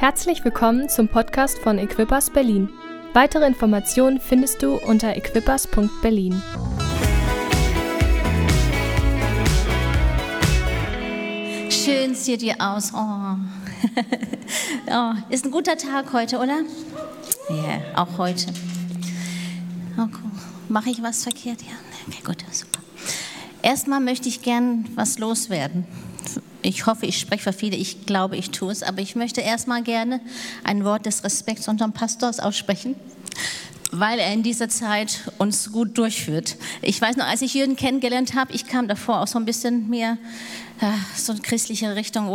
Herzlich willkommen zum Podcast von Equippers Berlin. Weitere Informationen findest du unter equippers.berlin. Schön sieht ihr aus. Oh. oh. Ist ein guter Tag heute, oder? Ja, yeah, auch heute. Oh, cool. Mache ich was verkehrt? Ja, okay, gut, super. Erstmal möchte ich gern was loswerden. Ich hoffe, ich spreche für viele, ich glaube, ich tue es, aber ich möchte erstmal gerne ein Wort des Respekts unserem Pastors aussprechen, weil er in dieser Zeit uns gut durchführt. Ich weiß noch, als ich Jürgen kennengelernt habe, ich kam davor auch so ein bisschen mehr ja, so eine christliche Richtung,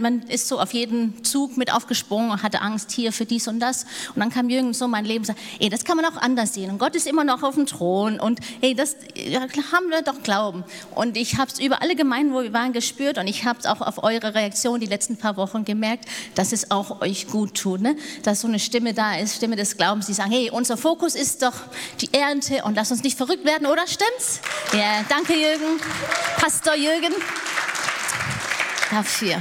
man ist so auf jeden Zug mit aufgesprungen und hatte Angst hier für dies und das. Und dann kam Jürgen so mein Leben und sagte, ey, das kann man auch anders sehen. Und Gott ist immer noch auf dem Thron. Und ey, das ja, haben wir doch Glauben. Und ich habe es über alle Gemeinden, wo wir waren, gespürt. Und ich habe es auch auf eure Reaktion die letzten paar Wochen gemerkt, dass es auch euch gut tut. Ne? Dass so eine Stimme da ist, Stimme des Glaubens, die sagen, hey, unser Fokus ist doch die Ernte und lass uns nicht verrückt werden, oder stimmt's? Ja, danke Jürgen, Pastor Jürgen dafür.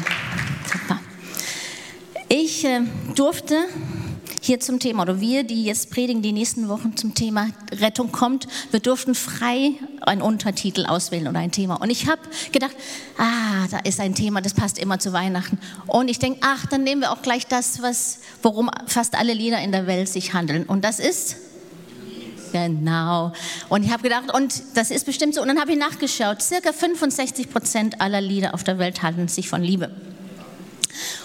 Super. Ich äh, durfte hier zum Thema, oder wir, die jetzt predigen, die nächsten Wochen zum Thema Rettung kommt, wir durften frei einen Untertitel auswählen oder ein Thema. Und ich habe gedacht, ah, da ist ein Thema, das passt immer zu Weihnachten. Und ich denke, ach, dann nehmen wir auch gleich das, was, worum fast alle Lieder in der Welt sich handeln. Und das ist Genau. Und ich habe gedacht, und das ist bestimmt so. Und dann habe ich nachgeschaut. Circa 65 Prozent aller Lieder auf der Welt handeln sich von Liebe.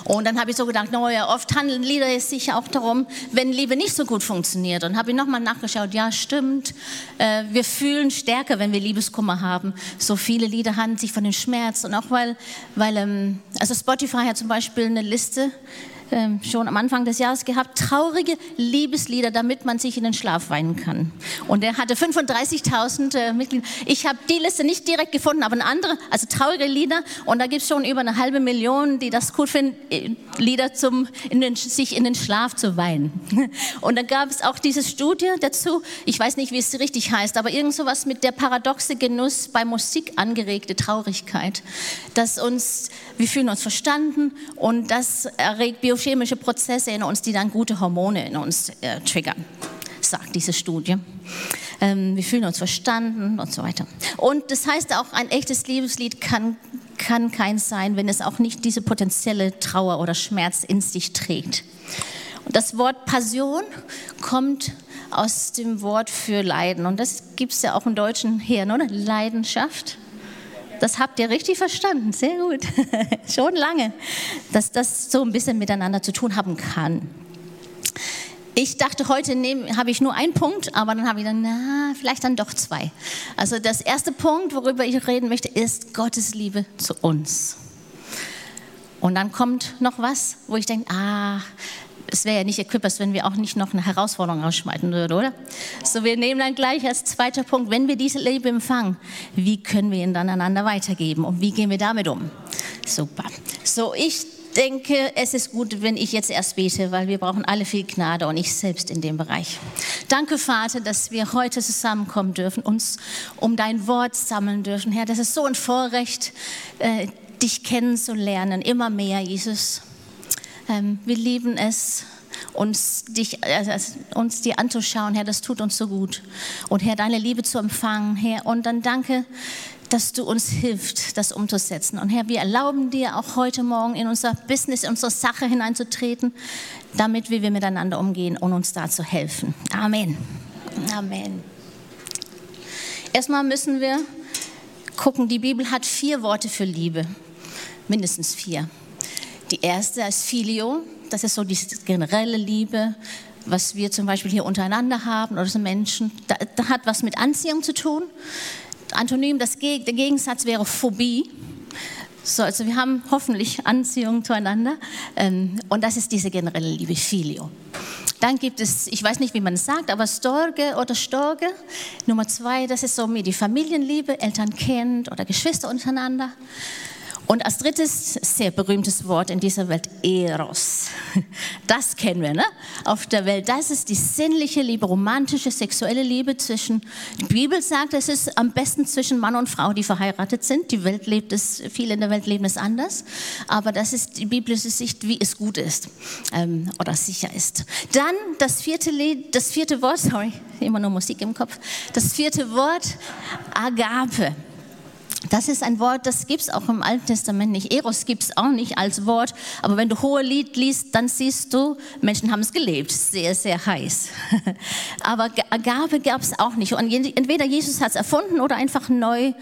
Und dann habe ich so gedacht, naja, oft handeln Lieder sich auch darum, wenn Liebe nicht so gut funktioniert. Und habe ich nochmal nachgeschaut, ja, stimmt, äh, wir fühlen stärker, wenn wir Liebeskummer haben. So viele Lieder handeln sich von dem Schmerz. Und auch weil, weil ähm, also Spotify hat zum Beispiel eine Liste, ähm, schon am Anfang des Jahres gehabt, traurige Liebeslieder, damit man sich in den Schlaf weinen kann. Und er hatte 35.000 äh, Mitglieder. Ich habe die Liste nicht direkt gefunden, aber eine andere, also traurige Lieder. Und da gibt es schon über eine halbe Million, die das gut finden, äh, Lieder zum in den, sich in den Schlaf zu weinen. Und dann gab es auch diese Studie dazu. Ich weiß nicht, wie es richtig heißt, aber irgend sowas mit der paradoxe Genuss bei Musik angeregte Traurigkeit, dass uns wir fühlen uns verstanden und das erregt Bio biochemische Prozesse in uns, die dann gute Hormone in uns äh, triggern, sagt diese Studie. Ähm, wir fühlen uns verstanden und so weiter. Und das heißt auch, ein echtes Liebeslied kann, kann keins sein, wenn es auch nicht diese potenzielle Trauer oder Schmerz in sich trägt. Und das Wort Passion kommt aus dem Wort für Leiden. Und das gibt es ja auch im Deutschen her, oder? Leidenschaft. Das habt ihr richtig verstanden, sehr gut. Schon lange, dass das so ein bisschen miteinander zu tun haben kann. Ich dachte, heute habe ich nur einen Punkt, aber dann habe ich dann, na, vielleicht dann doch zwei. Also das erste Punkt, worüber ich reden möchte, ist Gottes Liebe zu uns. Und dann kommt noch was, wo ich denke, ah, es wäre ja nicht Equippers, wenn wir auch nicht noch eine Herausforderung rausschmeißen würden, oder? So, wir nehmen dann gleich als zweiter Punkt, wenn wir diese Liebe empfangen, wie können wir ihn dann einander weitergeben und wie gehen wir damit um? Super. So, ich denke, es ist gut, wenn ich jetzt erst bete, weil wir brauchen alle viel Gnade und ich selbst in dem Bereich. Danke, Vater, dass wir heute zusammenkommen dürfen, uns um dein Wort sammeln dürfen. Herr, das ist so ein Vorrecht, äh, dich kennenzulernen, immer mehr, Jesus. Ähm, wir lieben es, uns, dich, äh, uns dir anzuschauen, Herr, das tut uns so gut. Und Herr, deine Liebe zu empfangen, Herr. Und dann danke, dass du uns hilfst, das umzusetzen. Und Herr, wir erlauben dir auch heute Morgen in unser Business, in unsere Sache hineinzutreten, damit wir miteinander umgehen und uns da zu helfen. Amen. Amen. Erstmal müssen wir gucken, die Bibel hat vier Worte für Liebe, mindestens vier. Die erste ist Filio, das ist so die generelle Liebe, was wir zum Beispiel hier untereinander haben oder so Menschen. Da, da hat was mit Anziehung zu tun. Antonym, das, der Gegensatz wäre Phobie. So, also wir haben hoffentlich Anziehung zueinander. Ähm, und das ist diese generelle Liebe, Filio. Dann gibt es, ich weiß nicht, wie man es sagt, aber Storge oder Storge. Nummer zwei, das ist so mir die Familienliebe, Eltern, Kind oder Geschwister untereinander. Und als drittes sehr berühmtes Wort in dieser Welt, Eros. Das kennen wir, ne? Auf der Welt. Das ist die sinnliche Liebe, romantische, sexuelle Liebe zwischen, die Bibel sagt, es ist am besten zwischen Mann und Frau, die verheiratet sind. Die Welt lebt es, viele in der Welt leben es anders. Aber das ist die biblische Sicht, wie es gut ist ähm, oder sicher ist. Dann das vierte, das vierte Wort, sorry, immer nur Musik im Kopf. Das vierte Wort, Agape. Das ist ein Wort, das gibt es auch im Alten Testament nicht. Eros gibt es auch nicht als Wort. Aber wenn du hohe Lied liest, dann siehst du, Menschen haben es gelebt. Sehr, sehr heiß. Aber Agape gab es auch nicht. Und entweder Jesus hat es erfunden oder einfach neu,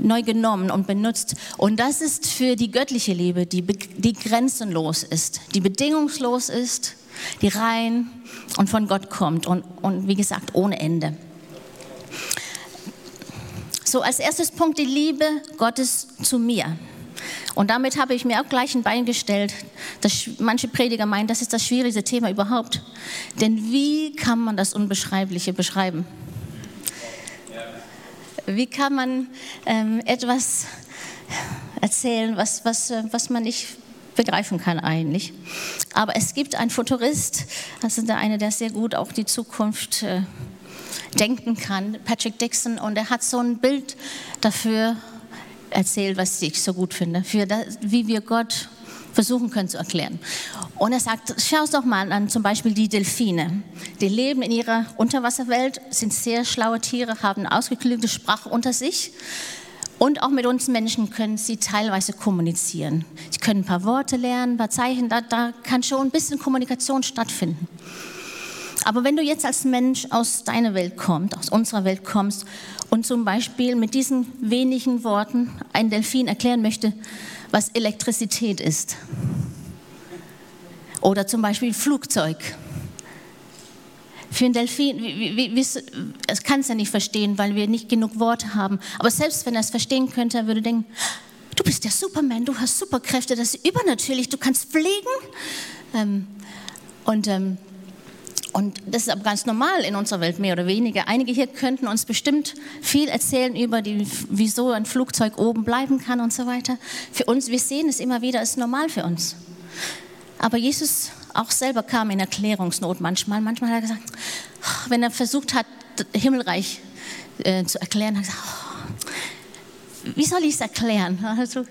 neu genommen und benutzt. Und das ist für die göttliche Liebe, die, die grenzenlos ist, die bedingungslos ist, die rein und von Gott kommt. Und, und wie gesagt, ohne Ende. So, als erstes Punkt die Liebe Gottes zu mir. Und damit habe ich mir auch gleich ein Bein gestellt. dass manche Prediger meinen, das ist das schwierigste Thema überhaupt. Denn wie kann man das Unbeschreibliche beschreiben? Wie kann man ähm, etwas erzählen, was, was, äh, was man nicht begreifen kann eigentlich? Aber es gibt einen Futurist, das ist der eine, der sehr gut auch die Zukunft äh, denken kann, Patrick Dixon, und er hat so ein Bild dafür erzählt, was ich so gut finde, für das, wie wir Gott versuchen können zu erklären. Und er sagt, schau es doch mal an, zum Beispiel die Delfine. Die leben in ihrer Unterwasserwelt, sind sehr schlaue Tiere, haben ausgeklügelte Sprache unter sich. Und auch mit uns Menschen können sie teilweise kommunizieren. Sie können ein paar Worte lernen, ein paar Zeichen, da, da kann schon ein bisschen Kommunikation stattfinden. Aber wenn du jetzt als Mensch aus deiner Welt kommst, aus unserer Welt kommst und zum Beispiel mit diesen wenigen Worten ein Delfin erklären möchte, was Elektrizität ist, oder zum Beispiel Flugzeug. Für ein Delfin, es kann es ja nicht verstehen, weil wir nicht genug Worte haben. Aber selbst wenn er es verstehen könnte, er würde denken, du bist der Superman, du hast Superkräfte, das ist übernatürlich, du kannst fliegen. Ähm, und ähm, und das ist aber ganz normal in unserer Welt, mehr oder weniger. Einige hier könnten uns bestimmt viel erzählen über, die, wieso ein Flugzeug oben bleiben kann und so weiter. Für uns, wir sehen es immer wieder, ist normal für uns. Aber Jesus auch selber kam in Erklärungsnot manchmal. Manchmal hat er gesagt, wenn er versucht hat, Himmelreich äh, zu erklären, hat er gesagt, oh, wie soll ich es erklären? Also,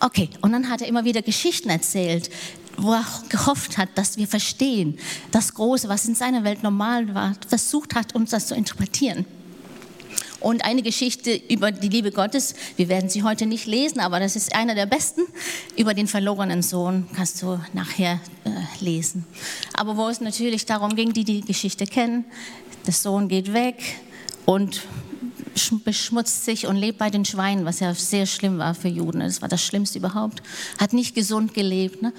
okay, und dann hat er immer wieder Geschichten erzählt, wo er gehofft hat, dass wir verstehen, das Große, was in seiner Welt normal war, versucht hat, uns das zu interpretieren. Und eine Geschichte über die Liebe Gottes, wir werden sie heute nicht lesen, aber das ist einer der besten, über den verlorenen Sohn, kannst du nachher äh, lesen. Aber wo es natürlich darum ging, die die Geschichte kennen, der Sohn geht weg und beschmutzt sich und lebt bei den Schweinen, was ja sehr schlimm war für Juden. Das war das Schlimmste überhaupt. Hat nicht gesund gelebt. Ne?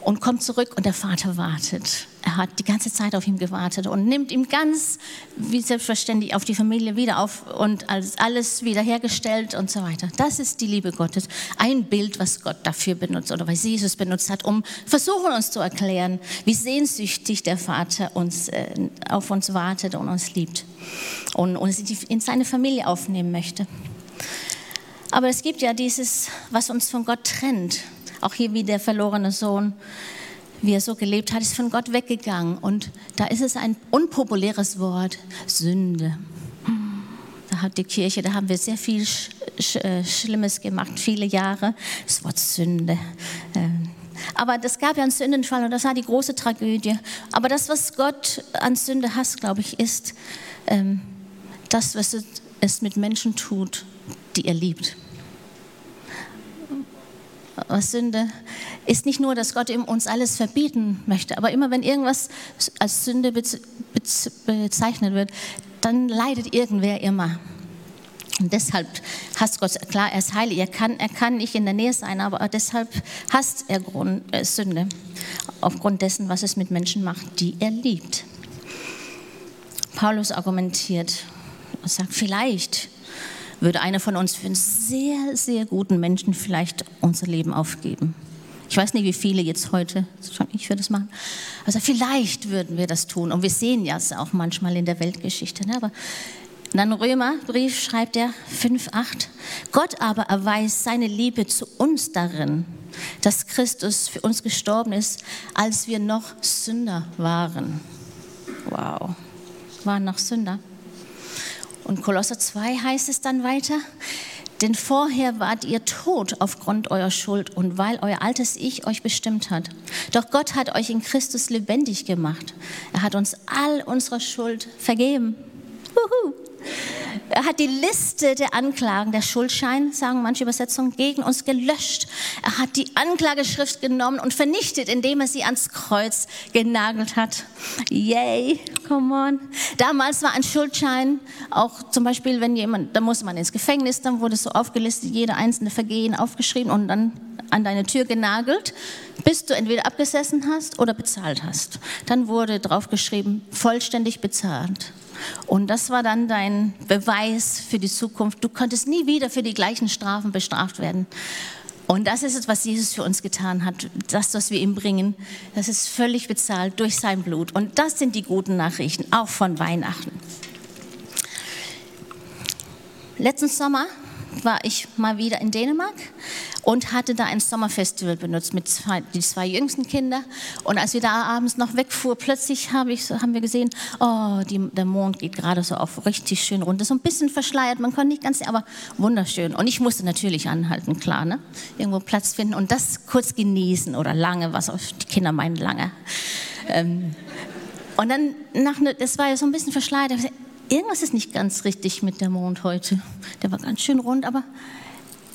Und kommt zurück und der Vater wartet. Er hat die ganze Zeit auf ihn gewartet und nimmt ihm ganz wie selbstverständlich auf die Familie wieder auf und alles wiederhergestellt und so weiter. Das ist die Liebe Gottes. Ein Bild, was Gott dafür benutzt oder was Jesus benutzt hat, um versuchen uns zu erklären, wie sehnsüchtig der Vater uns, äh, auf uns wartet und uns liebt und uns in seine Familie aufnehmen möchte. Aber es gibt ja dieses, was uns von Gott trennt. Auch hier wie der verlorene Sohn, wie er so gelebt hat, ist von Gott weggegangen. Und da ist es ein unpopuläres Wort, Sünde. Da hat die Kirche, da haben wir sehr viel Sch Sch äh, Schlimmes gemacht, viele Jahre. Das Wort Sünde. Ähm, aber das gab ja einen Sündenfall und das war die große Tragödie. Aber das, was Gott an Sünde hasst, glaube ich, ist ähm, das, was es mit Menschen tut, die er liebt Sünde ist nicht nur, dass Gott uns alles verbieten möchte, aber immer wenn irgendwas als Sünde bezeichnet wird, dann leidet irgendwer immer. Und deshalb hasst Gott, klar, er ist heilig, er kann, er kann nicht in der Nähe sein, aber deshalb hasst er Grund, äh, Sünde, aufgrund dessen, was es mit Menschen macht, die er liebt. Paulus argumentiert und sagt, vielleicht würde einer von uns für einen sehr, sehr guten Menschen vielleicht unser Leben aufgeben. Ich weiß nicht, wie viele jetzt heute, ich würde das machen, also vielleicht würden wir das tun. Und wir sehen ja es auch manchmal in der Weltgeschichte. Ne? Aber dann Römerbrief schreibt er 5,8. Gott aber erweist seine Liebe zu uns darin, dass Christus für uns gestorben ist, als wir noch Sünder waren. Wow, waren noch Sünder. Und Kolosser 2 heißt es dann weiter, denn vorher wart ihr tot aufgrund eurer Schuld und weil euer altes Ich euch bestimmt hat. Doch Gott hat euch in Christus lebendig gemacht. Er hat uns all unsere Schuld vergeben. Uhu. Er hat die Liste der Anklagen, der Schuldschein, sagen manche Übersetzungen, gegen uns gelöscht. Er hat die Anklageschrift genommen und vernichtet, indem er sie ans Kreuz genagelt hat. Yay, come on. Damals war ein Schuldschein auch zum Beispiel, wenn jemand, da musste man ins Gefängnis, dann wurde so aufgelistet, jede einzelne Vergehen aufgeschrieben und dann an deine Tür genagelt, bis du entweder abgesessen hast oder bezahlt hast. Dann wurde draufgeschrieben, vollständig bezahlt. Und das war dann dein Beweis für die Zukunft. Du konntest nie wieder für die gleichen Strafen bestraft werden. Und das ist es, was Jesus für uns getan hat. Das, was wir ihm bringen, das ist völlig bezahlt durch sein Blut. Und das sind die guten Nachrichten, auch von Weihnachten. Letzten Sommer war ich mal wieder in Dänemark und hatte da ein Sommerfestival benutzt mit zwei, die zwei jüngsten Kinder. Und als wir da abends noch wegfuhr, plötzlich hab ich, haben wir gesehen, oh, die, der Mond geht gerade so auf richtig schön runter. So ein bisschen verschleiert, man konnte nicht ganz aber wunderschön. Und ich musste natürlich anhalten, klar, ne? irgendwo Platz finden und das kurz genießen oder lange, was auch die Kinder meinen, lange. Ähm, und dann, nach, ne, das war ja so ein bisschen verschleiert, irgendwas ist nicht ganz richtig mit dem Mond heute. Der war ganz schön rund, aber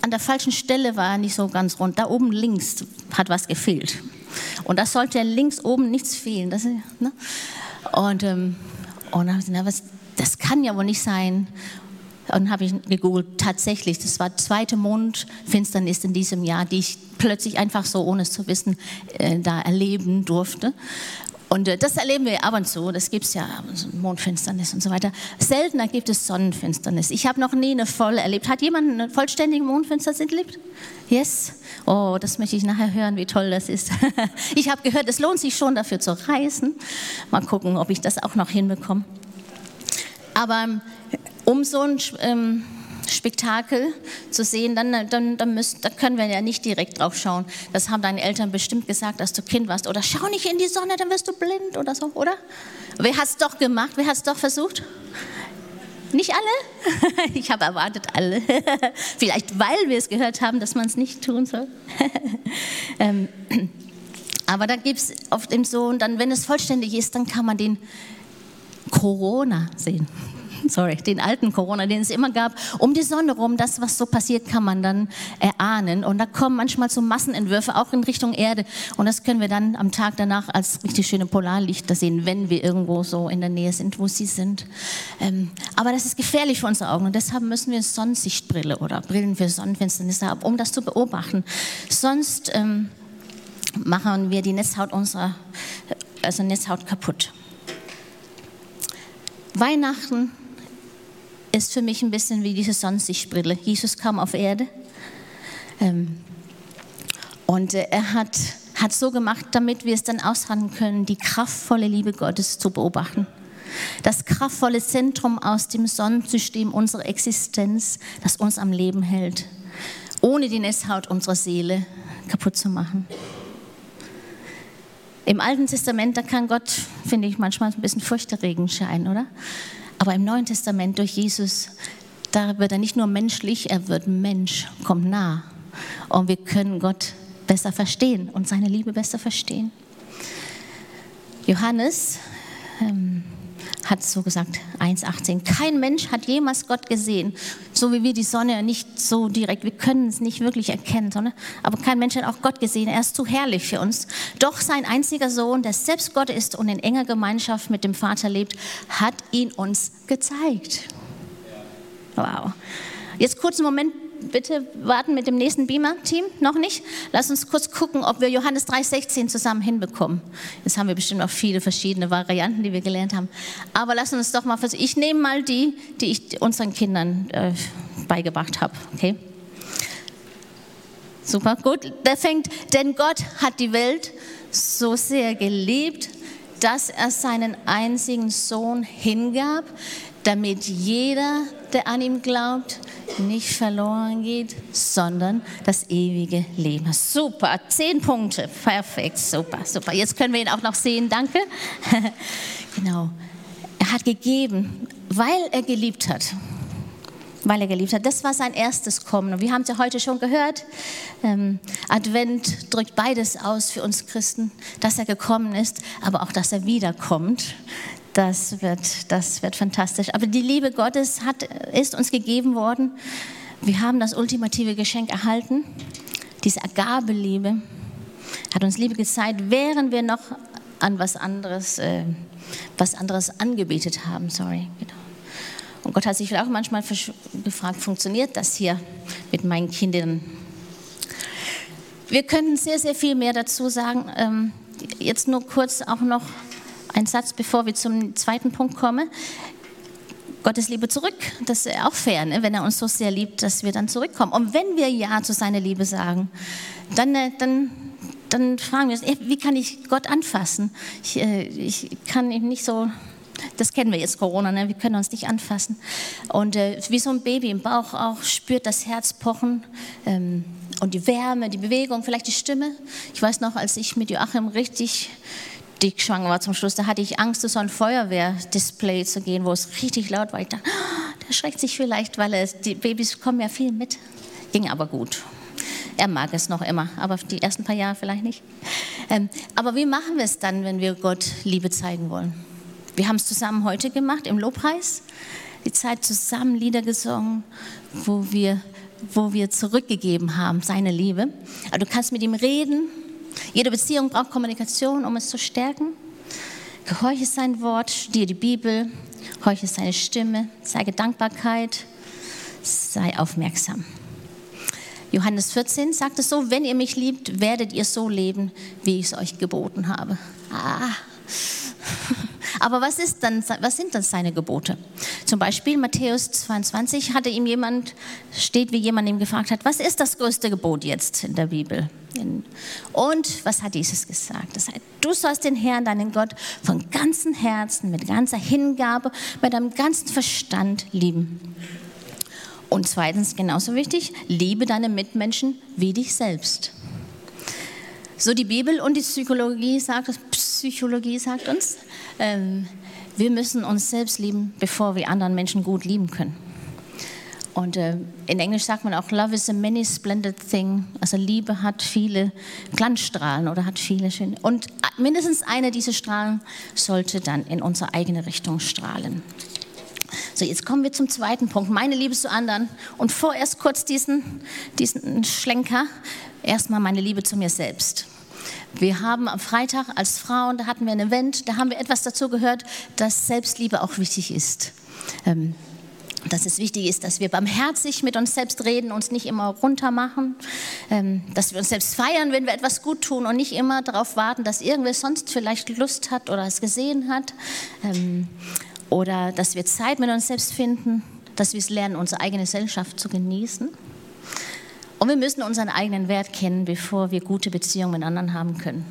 an der falschen Stelle war er nicht so ganz rund. Da oben links hat was gefehlt. Und da sollte links oben nichts fehlen. Das, ne? Und, ähm, und dann habe ich gesagt, das kann ja wohl nicht sein. Und habe ich gegoogelt, tatsächlich, das war zweite Mondfinsternis in diesem Jahr, die ich plötzlich einfach so, ohne es zu wissen, äh, da erleben durfte. Und äh, das erleben wir ab und zu, das gibt es ja, Mondfinsternis und so weiter. Seltener gibt es Sonnenfinsternis. Ich habe noch nie eine voll erlebt. Hat jemand eine vollständige Mondfinsternis erlebt? Yes? Oh, das möchte ich nachher hören, wie toll das ist. ich habe gehört, es lohnt sich schon dafür zu reisen. Mal gucken, ob ich das auch noch hinbekomme. Aber ähm, um so ein... Ähm, Spektakel zu sehen, dann, dann, dann, müssen, da können wir ja nicht direkt drauf schauen. Das haben deine Eltern bestimmt gesagt, als du Kind warst. Oder schau nicht in die Sonne, dann wirst du blind oder so, oder? Wer hat es doch gemacht? Wer hat es doch versucht? Nicht alle? Ich habe erwartet alle. Vielleicht weil wir es gehört haben, dass man es nicht tun soll. Ähm, aber da gibt es auf dem Sohn, dann, wenn es vollständig ist, dann kann man den Corona sehen sorry, den alten Corona, den es immer gab, um die Sonne rum, das, was so passiert, kann man dann erahnen. Und da kommen manchmal so Massenentwürfe auch in Richtung Erde. Und das können wir dann am Tag danach als richtig schöne Polarlichter sehen, wenn wir irgendwo so in der Nähe sind, wo sie sind. Ähm, aber das ist gefährlich für unsere Augen und deshalb müssen wir Sonnensichtbrille oder Brillen für Sonnenfinsternis haben, um das zu beobachten. Sonst ähm, machen wir die Netzhaut unserer also Netzhaut kaputt. Weihnachten ist für mich ein bisschen wie diese Sonnensichtbrille. Jesus kam auf Erde ähm, und äh, er hat, hat so gemacht, damit wir es dann aushandeln können, die kraftvolle Liebe Gottes zu beobachten. Das kraftvolle Zentrum aus dem Sonnensystem unserer Existenz, das uns am Leben hält, ohne die Netzhaut unserer Seele kaputt zu machen. Im Alten Testament, da kann Gott, finde ich, manchmal ein bisschen furchterregend scheinen, oder? Aber im Neuen Testament durch Jesus, da wird er nicht nur menschlich, er wird Mensch, kommt nah. Und wir können Gott besser verstehen und seine Liebe besser verstehen. Johannes ähm, hat so gesagt, 1,18, kein Mensch hat jemals Gott gesehen, so wie wir die Sonne nicht so direkt, wir können es nicht wirklich erkennen, Sonne, aber kein Mensch hat auch Gott gesehen, er ist zu herrlich für uns. Doch sein einziger Sohn, der selbst Gott ist und in enger Gemeinschaft mit dem Vater lebt, hat ihn uns gezeigt. Wow. Jetzt kurz einen Moment bitte warten mit dem nächsten Beamer-Team. Noch nicht? Lass uns kurz gucken, ob wir Johannes 3,16 zusammen hinbekommen. Jetzt haben wir bestimmt noch viele verschiedene Varianten, die wir gelernt haben. Aber lass uns doch mal versuchen. Ich nehme mal die, die ich unseren Kindern äh, beigebracht habe. Okay? Super, gut. Der fängt, denn Gott hat die Welt so sehr geliebt, dass er seinen einzigen Sohn hingab, damit jeder, der an ihm glaubt, nicht verloren geht, sondern das ewige Leben. Super, zehn Punkte, perfekt, super, super. Jetzt können wir ihn auch noch sehen, danke. genau, er hat gegeben, weil er geliebt hat. Weil er geliebt hat. Das war sein erstes Kommen. Und wir haben es ja heute schon gehört. Ähm, Advent drückt beides aus für uns Christen, dass er gekommen ist, aber auch, dass er wiederkommt. Das wird, das wird fantastisch. Aber die Liebe Gottes hat, ist uns gegeben worden. Wir haben das ultimative Geschenk erhalten, diese Agabeliebe. Hat uns Liebe gezeigt, während wir noch an was anderes, äh, was anderes angebetet haben. Sorry, genau. Und Gott hat sich auch manchmal gefragt, funktioniert das hier mit meinen Kindern? Wir können sehr, sehr viel mehr dazu sagen. Ähm, jetzt nur kurz auch noch ein Satz, bevor wir zum zweiten Punkt kommen. Gottes Liebe zurück, das ist auch fair, ne? wenn er uns so sehr liebt, dass wir dann zurückkommen. Und wenn wir Ja zu seiner Liebe sagen, dann, äh, dann, dann fragen wir uns, wie kann ich Gott anfassen? Ich, äh, ich kann ihm nicht so, das kennen wir jetzt, Corona, ne? wir können uns nicht anfassen. Und äh, wie so ein Baby im Bauch auch spürt das Herz pochen ähm, und die Wärme, die Bewegung, vielleicht die Stimme. Ich weiß noch, als ich mit Joachim richtig dick schwanger war zum Schluss, da hatte ich Angst, so ein Feuerwehrdisplay zu gehen, wo es richtig laut war. Ich dachte, oh, der schreckt sich vielleicht, weil es, die Babys kommen ja viel mit. Ging aber gut. Er mag es noch immer, aber die ersten paar Jahre vielleicht nicht. Ähm, aber wie machen wir es dann, wenn wir Gott Liebe zeigen wollen? Wir haben es zusammen heute gemacht im Lobpreis, die Zeit zusammen Lieder gesungen, wo wir, wo wir zurückgegeben haben, seine Liebe. Aber du kannst mit ihm reden, jede Beziehung braucht Kommunikation, um es zu stärken. Gehorche sein Wort, studiere die Bibel, horche seine Stimme, zeige Dankbarkeit, sei aufmerksam. Johannes 14 sagt es so, wenn ihr mich liebt, werdet ihr so leben, wie ich es euch geboten habe. Ah. Aber was, ist dann, was sind dann seine Gebote? Zum Beispiel Matthäus 22 hatte ihm jemand, steht wie jemand ihm gefragt hat, was ist das größte Gebot jetzt in der Bibel? Und was hat Jesus gesagt? Das heißt, du sollst den Herrn, deinen Gott, von ganzem Herzen, mit ganzer Hingabe, mit deinem ganzen Verstand lieben. Und zweitens, genauso wichtig, liebe deine Mitmenschen wie dich selbst. So die Bibel und die Psychologie sagt, Psychologie sagt uns, ähm, wir müssen uns selbst lieben, bevor wir anderen Menschen gut lieben können. Und äh, in Englisch sagt man auch, Love is a many splendid thing. Also Liebe hat viele Glanzstrahlen oder hat viele schöne. Und mindestens eine dieser Strahlen sollte dann in unsere eigene Richtung strahlen. So, jetzt kommen wir zum zweiten Punkt, meine Liebe zu anderen. Und vorerst kurz diesen, diesen Schlenker, erstmal meine Liebe zu mir selbst. Wir haben am Freitag als Frauen, da hatten wir ein Event, da haben wir etwas dazu gehört, dass Selbstliebe auch wichtig ist. Ähm, dass es wichtig ist, dass wir barmherzig mit uns selbst reden, uns nicht immer runter machen, ähm, dass wir uns selbst feiern, wenn wir etwas gut tun und nicht immer darauf warten, dass irgendwer sonst vielleicht Lust hat oder es gesehen hat. Ähm, oder dass wir Zeit mit uns selbst finden, dass wir es lernen, unsere eigene Gesellschaft zu genießen. Und wir müssen unseren eigenen Wert kennen, bevor wir gute Beziehungen mit anderen haben können.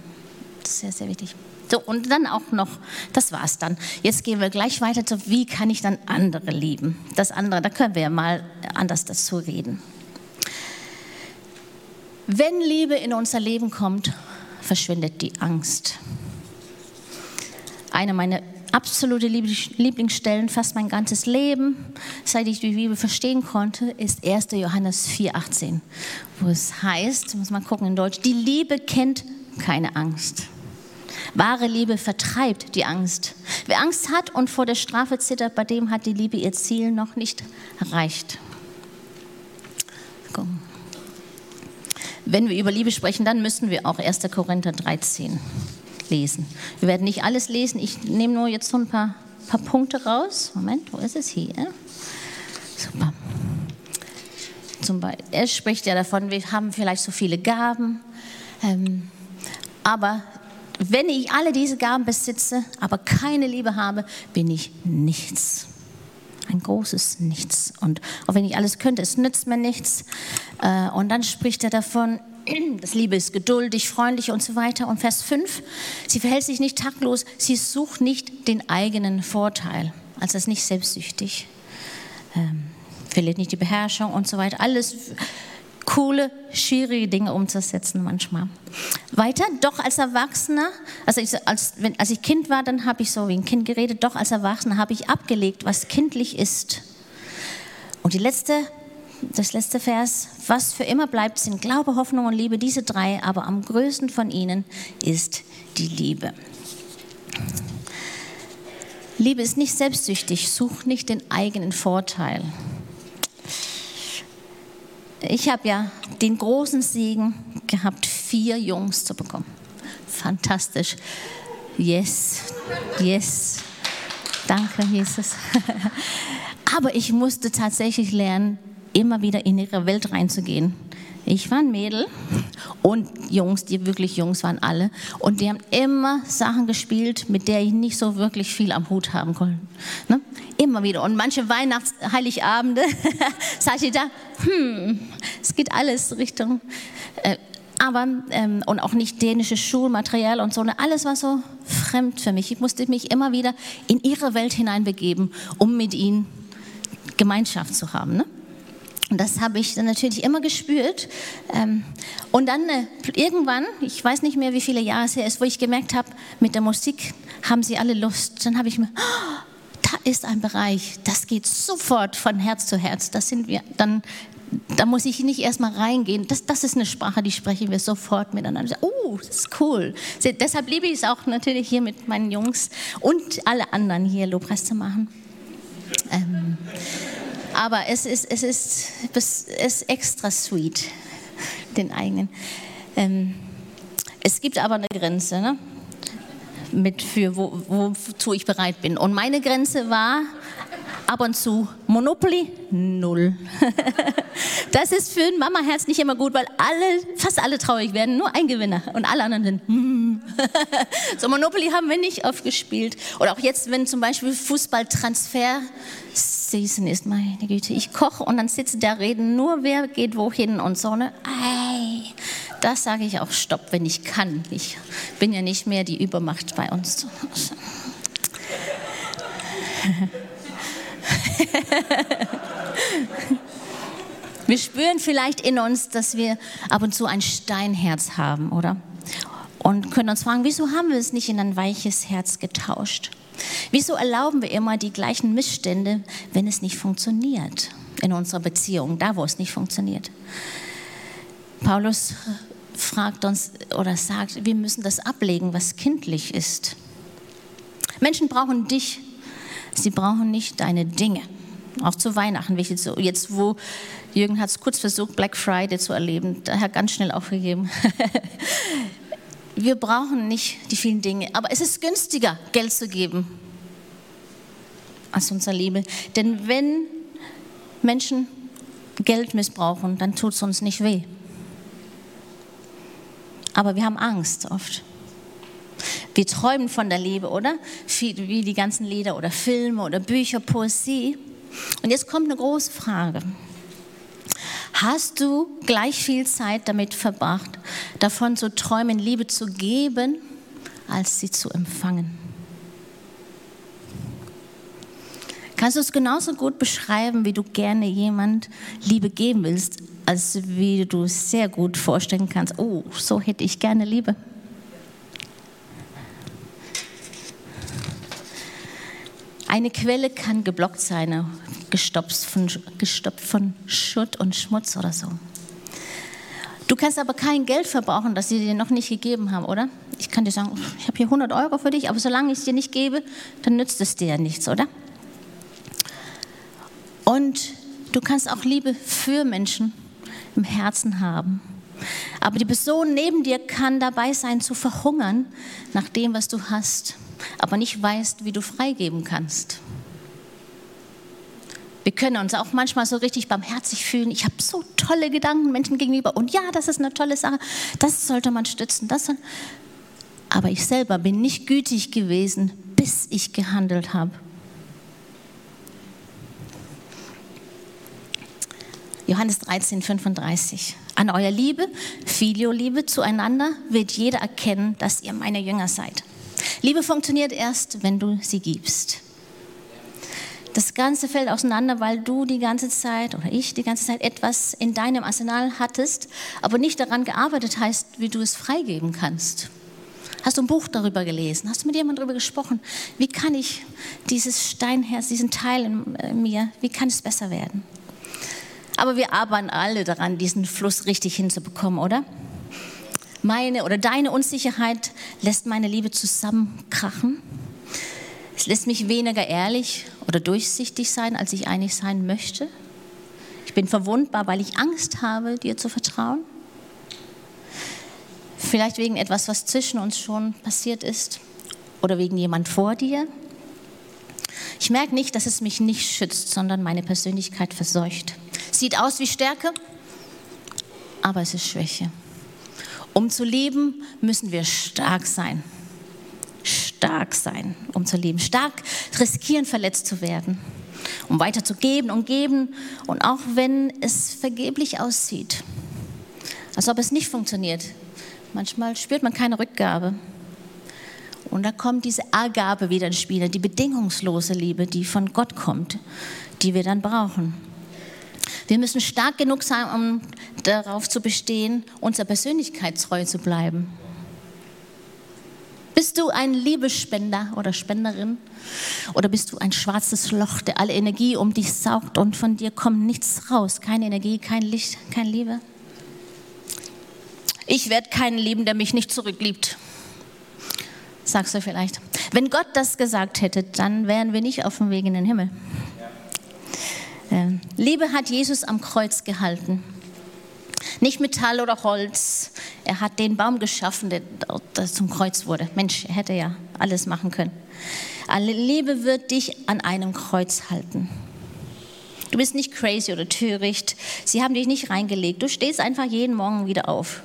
Das ist sehr, sehr wichtig. So, und dann auch noch, das war's dann. Jetzt gehen wir gleich weiter zu, wie kann ich dann andere lieben? Das andere, da können wir mal anders dazu reden. Wenn Liebe in unser Leben kommt, verschwindet die Angst. Eine meiner absolute Lieblingsstellen, fast mein ganzes Leben, seit ich die Bibel verstehen konnte, ist 1. Johannes 4,18, wo es heißt, muss man gucken in Deutsch, die Liebe kennt keine Angst. Wahre Liebe vertreibt die Angst. Wer Angst hat und vor der Strafe zittert, bei dem hat die Liebe ihr Ziel noch nicht erreicht. Wenn wir über Liebe sprechen, dann müssen wir auch 1. Korinther 13 lesen. Wir werden nicht alles lesen, ich nehme nur jetzt so ein paar, paar Punkte raus. Moment, wo ist es hier? Super. Zum Beispiel, er spricht ja davon, wir haben vielleicht so viele Gaben, ähm, aber wenn ich alle diese Gaben besitze, aber keine Liebe habe, bin ich nichts. Ein großes Nichts. Und auch wenn ich alles könnte, es nützt mir nichts. Äh, und dann spricht er davon, das Liebe ist geduldig, freundlich und so weiter. Und Vers 5, sie verhält sich nicht taktlos, sie sucht nicht den eigenen Vorteil. Also ist nicht selbstsüchtig, ähm, verliert nicht die Beherrschung und so weiter. Alles coole, schwierige Dinge umzusetzen manchmal. Weiter, doch als Erwachsener, also ich, als, wenn, als ich Kind war, dann habe ich so wie ein Kind geredet, doch als Erwachsener habe ich abgelegt, was kindlich ist. Und die letzte, das letzte Vers, was für immer bleibt, sind Glaube, Hoffnung und Liebe, diese drei, aber am größten von ihnen ist die Liebe. Liebe ist nicht selbstsüchtig, such nicht den eigenen Vorteil. Ich habe ja den großen Segen gehabt, vier Jungs zu bekommen. Fantastisch. Yes, yes. Danke, Jesus. Aber ich musste tatsächlich lernen, immer wieder in ihre Welt reinzugehen. Ich war ein Mädel und Jungs, die wirklich Jungs waren alle. Und die haben immer Sachen gespielt, mit der ich nicht so wirklich viel am Hut haben konnte. Ne? Immer wieder. Und manche Weihnachts-, Heiligabende saß ich da, hm, es geht alles Richtung. Äh, aber, ähm, und auch nicht dänisches Schulmaterial und so. Ne? Alles war so fremd für mich. Ich musste mich immer wieder in ihre Welt hineinbegeben, um mit ihnen Gemeinschaft zu haben. Ne? Und das habe ich dann natürlich immer gespürt. Ähm, und dann äh, irgendwann, ich weiß nicht mehr, wie viele Jahre es her ist, wo ich gemerkt habe, mit der Musik haben sie alle Lust. Dann habe ich mir, oh, da ist ein Bereich, das geht sofort von Herz zu Herz. Das sind wir dann. Da muss ich nicht erst mal reingehen. Das, das ist eine Sprache, die sprechen wir sofort miteinander. Oh, das ist cool. Deshalb liebe ich es auch natürlich hier mit meinen Jungs und alle anderen hier Lobpreis zu machen. Ähm, aber es ist, es ist, es ist extra sweet, den eigenen. Ähm, es gibt aber eine Grenze, ne? Mit für wo, wozu ich bereit bin. Und meine Grenze war ab und zu Monopoly null. das ist für ein Mama-Herz nicht immer gut, weil alle, fast alle traurig werden, nur ein Gewinner und alle anderen sind. Mm. so Monopoly haben wir nicht oft gespielt. Oder auch jetzt, wenn zum Beispiel Fußballtransfer Season ist, meine Güte, ich koche und dann sitzen da reden nur, wer geht wohin und so. Ne? Ei, das sage ich auch Stopp, wenn ich kann. Ich bin ja nicht mehr die Übermacht bei uns. wir spüren vielleicht in uns, dass wir ab und zu ein Steinherz haben, oder? Und können uns fragen, wieso haben wir es nicht in ein weiches Herz getauscht? Wieso erlauben wir immer die gleichen Missstände, wenn es nicht funktioniert in unserer Beziehung, da wo es nicht funktioniert? Paulus fragt uns oder sagt, wir müssen das ablegen, was kindlich ist. Menschen brauchen dich, sie brauchen nicht deine Dinge. Auch zu Weihnachten, jetzt wo Jürgen hat es kurz versucht, Black Friday zu erleben, da hat ganz schnell aufgegeben. wir brauchen nicht die vielen Dinge, aber es ist günstiger, Geld zu geben als unsere Liebe. Denn wenn Menschen Geld missbrauchen, dann tut es uns nicht weh. Aber wir haben Angst oft. Wir träumen von der Liebe, oder? Wie die ganzen Lieder oder Filme oder Bücher, Poesie. Und jetzt kommt eine große Frage. Hast du gleich viel Zeit damit verbracht, davon zu träumen, Liebe zu geben, als sie zu empfangen? Kannst du es genauso gut beschreiben, wie du gerne jemand Liebe geben willst, als wie du es sehr gut vorstellen kannst, oh, so hätte ich gerne Liebe? Eine Quelle kann geblockt sein, gestopft von, gestopft von Schutt und Schmutz oder so. Du kannst aber kein Geld verbrauchen, das sie dir noch nicht gegeben haben, oder? Ich kann dir sagen, ich habe hier 100 Euro für dich, aber solange ich es dir nicht gebe, dann nützt es dir ja nichts, oder? Und du kannst auch Liebe für Menschen im Herzen haben. Aber die Person neben dir kann dabei sein zu verhungern nach dem, was du hast aber nicht weißt, wie du freigeben kannst. Wir können uns auch manchmal so richtig barmherzig fühlen. Ich habe so tolle Gedanken Menschen gegenüber und ja, das ist eine tolle Sache. Das sollte man stützen. Das aber ich selber bin nicht gütig gewesen, bis ich gehandelt habe. Johannes 13, 35. An eurer Liebe, Filio-Liebe zueinander wird jeder erkennen, dass ihr meine Jünger seid. Liebe funktioniert erst, wenn du sie gibst. Das Ganze fällt auseinander, weil du die ganze Zeit oder ich die ganze Zeit etwas in deinem Arsenal hattest, aber nicht daran gearbeitet hast, wie du es freigeben kannst. Hast du ein Buch darüber gelesen? Hast du mit jemandem darüber gesprochen? Wie kann ich dieses Steinherz, diesen Teil in äh, mir, wie kann es besser werden? Aber wir arbeiten alle daran, diesen Fluss richtig hinzubekommen, oder? Meine oder deine Unsicherheit lässt meine Liebe zusammenkrachen. Es lässt mich weniger ehrlich oder durchsichtig sein, als ich eigentlich sein möchte. Ich bin verwundbar, weil ich Angst habe, dir zu vertrauen. Vielleicht wegen etwas, was zwischen uns schon passiert ist oder wegen jemand vor dir. Ich merke nicht, dass es mich nicht schützt, sondern meine Persönlichkeit verseucht. Sieht aus wie Stärke, aber es ist Schwäche. Um zu leben, müssen wir stark sein stark sein, um zu leben. Stark riskieren, verletzt zu werden, um weiter zu geben und geben. Und auch wenn es vergeblich aussieht, als ob es nicht funktioniert, manchmal spürt man keine Rückgabe. Und da kommt diese Agabe wieder ins Spiel, die bedingungslose Liebe, die von Gott kommt, die wir dann brauchen. Wir müssen stark genug sein, um darauf zu bestehen, unserer Persönlichkeit treu zu bleiben. Bist du ein Liebespender oder Spenderin? Oder bist du ein schwarzes Loch, der alle Energie um dich saugt und von dir kommt nichts raus? Keine Energie, kein Licht, keine Liebe? Ich werde keinen lieben, der mich nicht zurückliebt. Sagst du vielleicht. Wenn Gott das gesagt hätte, dann wären wir nicht auf dem Weg in den Himmel. Liebe hat Jesus am Kreuz gehalten. Nicht Metall oder Holz. Er hat den Baum geschaffen, der, der zum Kreuz wurde. Mensch, er hätte ja alles machen können. Liebe wird dich an einem Kreuz halten. Du bist nicht crazy oder töricht. Sie haben dich nicht reingelegt. Du stehst einfach jeden Morgen wieder auf.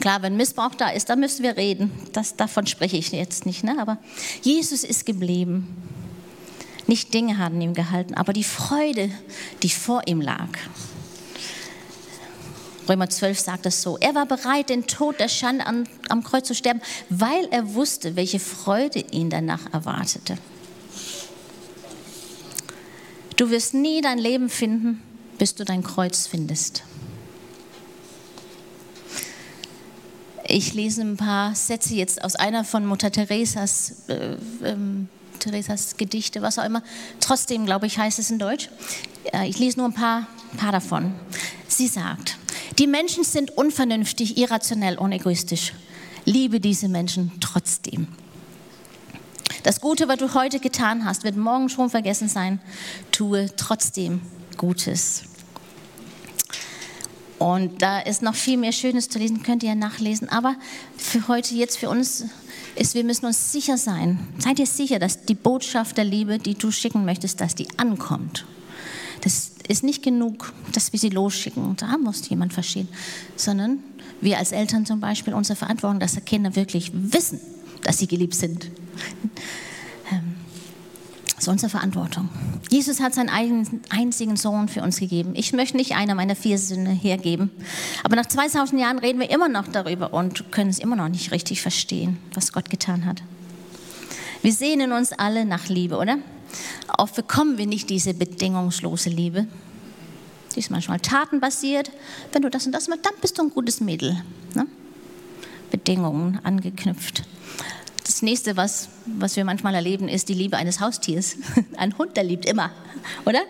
Klar, wenn Missbrauch da ist, dann müssen wir reden. Das, davon spreche ich jetzt nicht. Ne? Aber Jesus ist geblieben. Nicht Dinge haben ihm gehalten, aber die Freude, die vor ihm lag. Römer 12 sagt es so. Er war bereit, den Tod der Schande am, am Kreuz zu sterben, weil er wusste, welche Freude ihn danach erwartete. Du wirst nie dein Leben finden, bis du dein Kreuz findest. Ich lese ein paar Sätze jetzt aus einer von Mutter Teresas, äh, ähm, Teresas Gedichte, was auch immer. Trotzdem, glaube ich, heißt es in Deutsch. Äh, ich lese nur ein paar, paar davon. Sie sagt, die Menschen sind unvernünftig, irrationell und egoistisch. Liebe diese Menschen trotzdem. Das Gute, was du heute getan hast, wird morgen schon vergessen sein. Tue trotzdem Gutes. Und da ist noch viel mehr Schönes zu lesen, könnt ihr ja nachlesen. Aber für heute, jetzt für uns, ist, wir müssen uns sicher sein. Seid ihr sicher, dass die Botschaft der Liebe, die du schicken möchtest, dass die ankommt. Das ist nicht genug, dass wir sie losschicken. Da muss jemand verstehen. Sondern wir als Eltern zum Beispiel unsere Verantwortung, dass die Kinder wirklich wissen, dass sie geliebt sind. Ähm, das ist unsere Verantwortung. Jesus hat seinen einzigen Sohn für uns gegeben. Ich möchte nicht einer meiner vier Söhne hergeben. Aber nach 2000 Jahren reden wir immer noch darüber und können es immer noch nicht richtig verstehen, was Gott getan hat. Wir sehnen uns alle nach Liebe, oder? Oft bekommen wir nicht diese bedingungslose Liebe. Die ist manchmal tatenbasiert. Wenn du das und das machst, dann bist du ein gutes Mädel. Ne? Bedingungen angeknüpft. Das nächste, was, was wir manchmal erleben, ist die Liebe eines Haustiers. Ein Hund, der liebt immer, oder?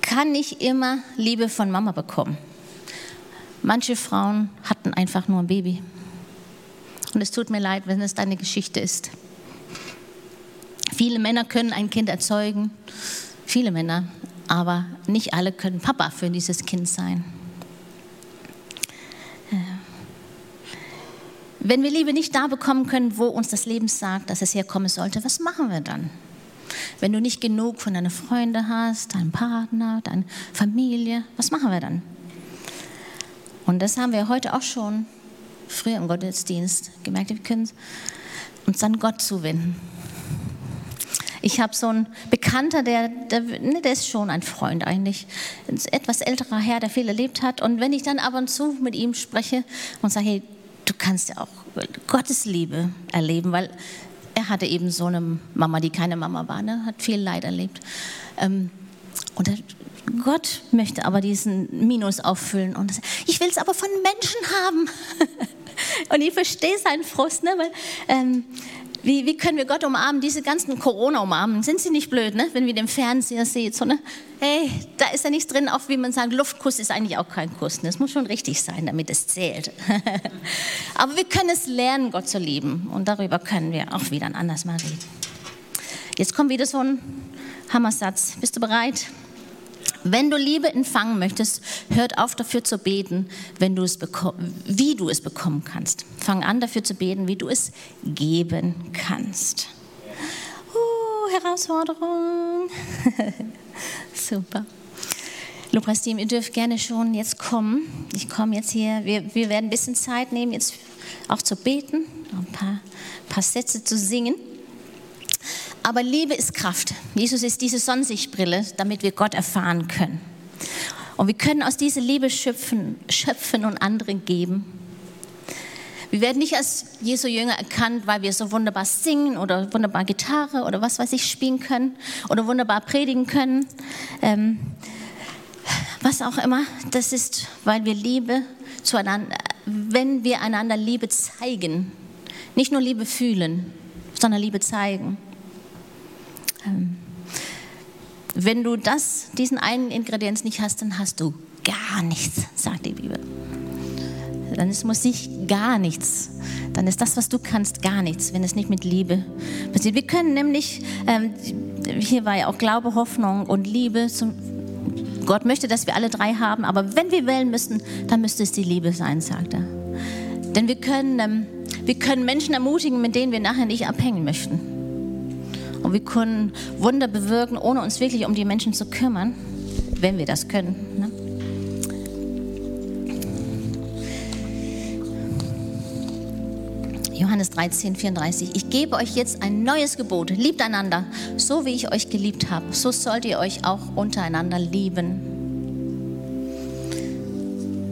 Kann nicht immer Liebe von Mama bekommen. Manche Frauen hatten einfach nur ein Baby. Und es tut mir leid, wenn es deine Geschichte ist. Viele Männer können ein Kind erzeugen, viele Männer, aber nicht alle können Papa für dieses Kind sein. Wenn wir Liebe nicht da bekommen können, wo uns das Leben sagt, dass es herkommen sollte, was machen wir dann? Wenn du nicht genug von deinen Freunden hast, deinem Partner, deiner Familie, was machen wir dann? Und das haben wir heute auch schon früher im Gottesdienst gemerkt. Wir können uns an Gott zuwenden. Ich habe so einen Bekannter, der, der, ne, der ist schon ein Freund eigentlich, ein etwas älterer Herr, der viel erlebt hat. Und wenn ich dann ab und zu mit ihm spreche und sage, hey, du kannst ja auch Gottes Liebe erleben, weil er hatte eben so eine Mama, die keine Mama war, ne? hat viel Leid erlebt. Ähm, und Gott möchte aber diesen Minus auffüllen. Und ich will es aber von Menschen haben. und ich verstehe seinen Frust, ne? weil ähm, wie, wie, können wir Gott umarmen? Diese ganzen Corona umarmen. Sind sie nicht blöd, ne? wenn wir den Fernseher sehen? So, ne? Hey, da ist ja nichts drin, auch wie man sagt, Luftkuss ist eigentlich auch kein Kuss. Ne? Es muss schon richtig sein, damit es zählt. Aber wir können es lernen, Gott zu lieben. Und darüber können wir auch wieder ein anderes Mal reden. Jetzt kommt wieder so ein Hammersatz. Bist du bereit? Wenn du Liebe empfangen möchtest, hört auf dafür zu beten, wenn du es wie du es bekommen kannst. Fang an dafür zu beten, wie du es geben kannst. Uh, Herausforderung. Super. Lobpreisteam, ihr dürft gerne schon jetzt kommen. Ich komme jetzt hier. Wir, wir werden ein bisschen Zeit nehmen, jetzt auch zu beten, ein paar, paar Sätze zu singen. Aber Liebe ist Kraft. Jesus ist diese Sonnensichtbrille, damit wir Gott erfahren können. Und wir können aus dieser Liebe schöpfen, schöpfen und anderen geben. Wir werden nicht als Jesu Jünger erkannt, weil wir so wunderbar singen oder wunderbar Gitarre oder was weiß ich spielen können oder wunderbar predigen können. Ähm, was auch immer. Das ist, weil wir Liebe zueinander, wenn wir einander Liebe zeigen, nicht nur Liebe fühlen, sondern Liebe zeigen. Ähm, wenn du das, diesen einen Ingredienz nicht hast, dann hast du gar nichts, sagt die Bibel. Dann ist Musik gar nichts. Dann ist das, was du kannst, gar nichts, wenn es nicht mit Liebe passiert. Wir können nämlich, ähm, hier war ja auch Glaube, Hoffnung und Liebe. Zum, Gott möchte, dass wir alle drei haben, aber wenn wir wählen müssen, dann müsste es die Liebe sein, sagt er. Denn wir können, ähm, wir können Menschen ermutigen, mit denen wir nachher nicht abhängen möchten. Und wir können Wunder bewirken, ohne uns wirklich um die Menschen zu kümmern, wenn wir das können. Ne? Johannes 13, 34. Ich gebe euch jetzt ein neues Gebot. Liebt einander, so wie ich euch geliebt habe. So sollt ihr euch auch untereinander lieben.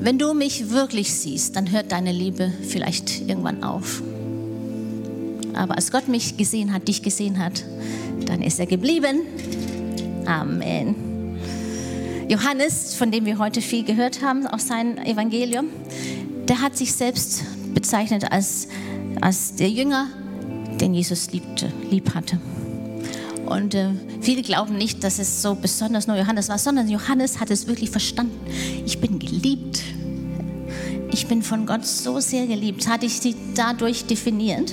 Wenn du mich wirklich siehst, dann hört deine Liebe vielleicht irgendwann auf. Aber als Gott mich gesehen hat, dich gesehen hat, dann ist er geblieben. Amen. Johannes, von dem wir heute viel gehört haben, aus seinem Evangelium, der hat sich selbst bezeichnet als, als der Jünger, den Jesus liebte, lieb hatte. Und äh, viele glauben nicht, dass es so besonders nur Johannes war, sondern Johannes hat es wirklich verstanden. Ich bin geliebt. Ich bin von Gott so sehr geliebt. Hatte ich sie dadurch definiert.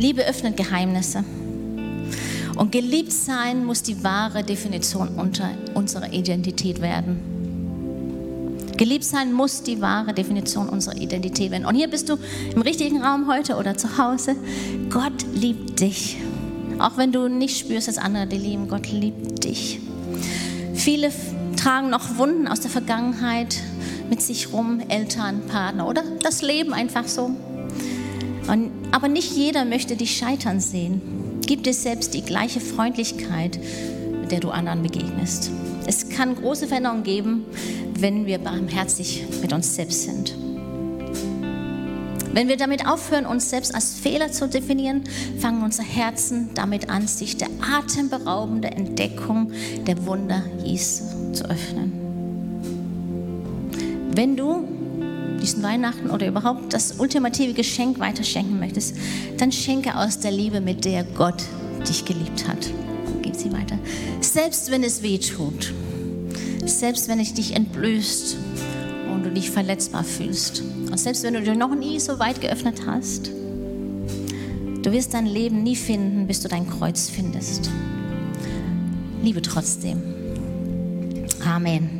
Liebe öffnet Geheimnisse. Und geliebt sein muss die wahre Definition unserer Identität werden. Geliebt sein muss die wahre Definition unserer Identität werden. Und hier bist du im richtigen Raum heute oder zu Hause. Gott liebt dich. Auch wenn du nicht spürst, dass andere dich lieben, Gott liebt dich. Viele tragen noch Wunden aus der Vergangenheit mit sich rum, Eltern, Partner oder das Leben einfach so. Und, aber nicht jeder möchte dich scheitern sehen. Gib dir selbst die gleiche Freundlichkeit, mit der du anderen begegnest. Es kann große Veränderungen geben, wenn wir barmherzig mit uns selbst sind. Wenn wir damit aufhören, uns selbst als Fehler zu definieren, fangen unsere Herzen damit an, sich der atemberaubenden Entdeckung der Wunder Jesu zu öffnen. Wenn du diesen Weihnachten oder überhaupt das ultimative Geschenk weiterschenken möchtest, dann schenke aus der Liebe, mit der Gott dich geliebt hat. Gib sie weiter. Selbst wenn es weh tut, selbst wenn es dich entblößt und du dich verletzbar fühlst, und selbst wenn du dich noch nie so weit geöffnet hast, du wirst dein Leben nie finden, bis du dein Kreuz findest. Liebe trotzdem. Amen.